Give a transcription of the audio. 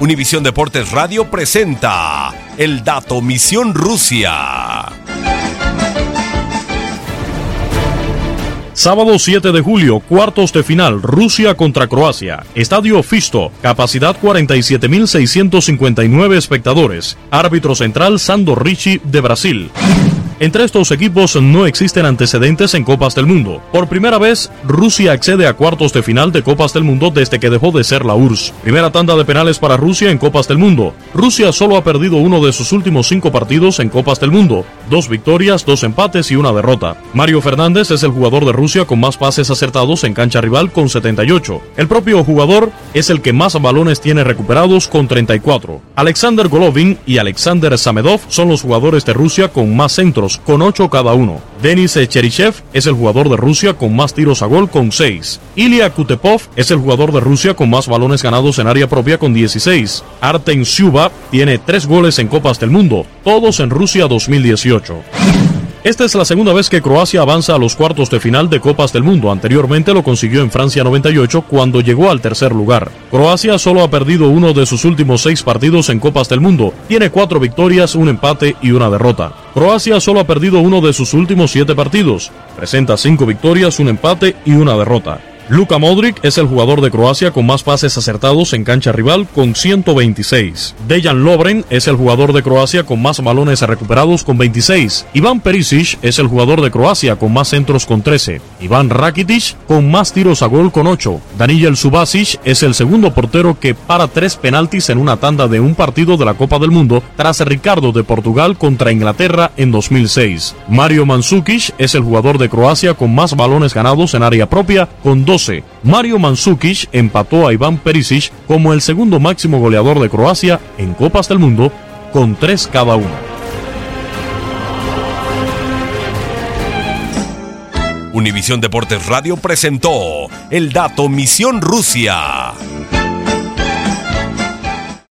Univisión Deportes Radio presenta el dato Misión Rusia. Sábado 7 de julio, cuartos de final, Rusia contra Croacia. Estadio Fisto, capacidad 47.659 espectadores. Árbitro central Sando Ricci de Brasil. Entre estos equipos no existen antecedentes en Copas del Mundo. Por primera vez, Rusia accede a cuartos de final de Copas del Mundo desde que dejó de ser la URSS. Primera tanda de penales para Rusia en Copas del Mundo. Rusia solo ha perdido uno de sus últimos cinco partidos en Copas del Mundo. Dos victorias, dos empates y una derrota. Mario Fernández es el jugador de Rusia con más pases acertados en cancha rival con 78. El propio jugador es el que más balones tiene recuperados con 34. Alexander Golovin y Alexander Samedov son los jugadores de Rusia con más centros con 8 cada uno. Denis Cherichev es el jugador de Rusia con más tiros a gol con 6. Ilya Kutepov es el jugador de Rusia con más balones ganados en área propia con 16. Artem Syuba tiene 3 goles en Copas del Mundo, todos en Rusia 2018. Esta es la segunda vez que Croacia avanza a los cuartos de final de Copas del Mundo. Anteriormente lo consiguió en Francia 98 cuando llegó al tercer lugar. Croacia solo ha perdido uno de sus últimos seis partidos en Copas del Mundo. Tiene cuatro victorias, un empate y una derrota. Croacia solo ha perdido uno de sus últimos siete partidos. Presenta cinco victorias, un empate y una derrota. Luka Modric es el jugador de Croacia con más pases acertados en cancha rival con 126. Dejan Lovren es el jugador de Croacia con más balones recuperados con 26. Iván Perisic es el jugador de Croacia con más centros con 13. Iván Rakitic con más tiros a gol con 8. Daniel Subasic es el segundo portero que para tres penaltis en una tanda de un partido de la Copa del Mundo tras Ricardo de Portugal contra Inglaterra en 2006. Mario Mandzukic es el jugador de Croacia con más balones ganados en área propia con 2 Mario Mandzukic empató a Iván Perisic como el segundo máximo goleador de Croacia en Copas del Mundo con tres cada uno. Univisión Deportes Radio presentó el dato Misión Rusia.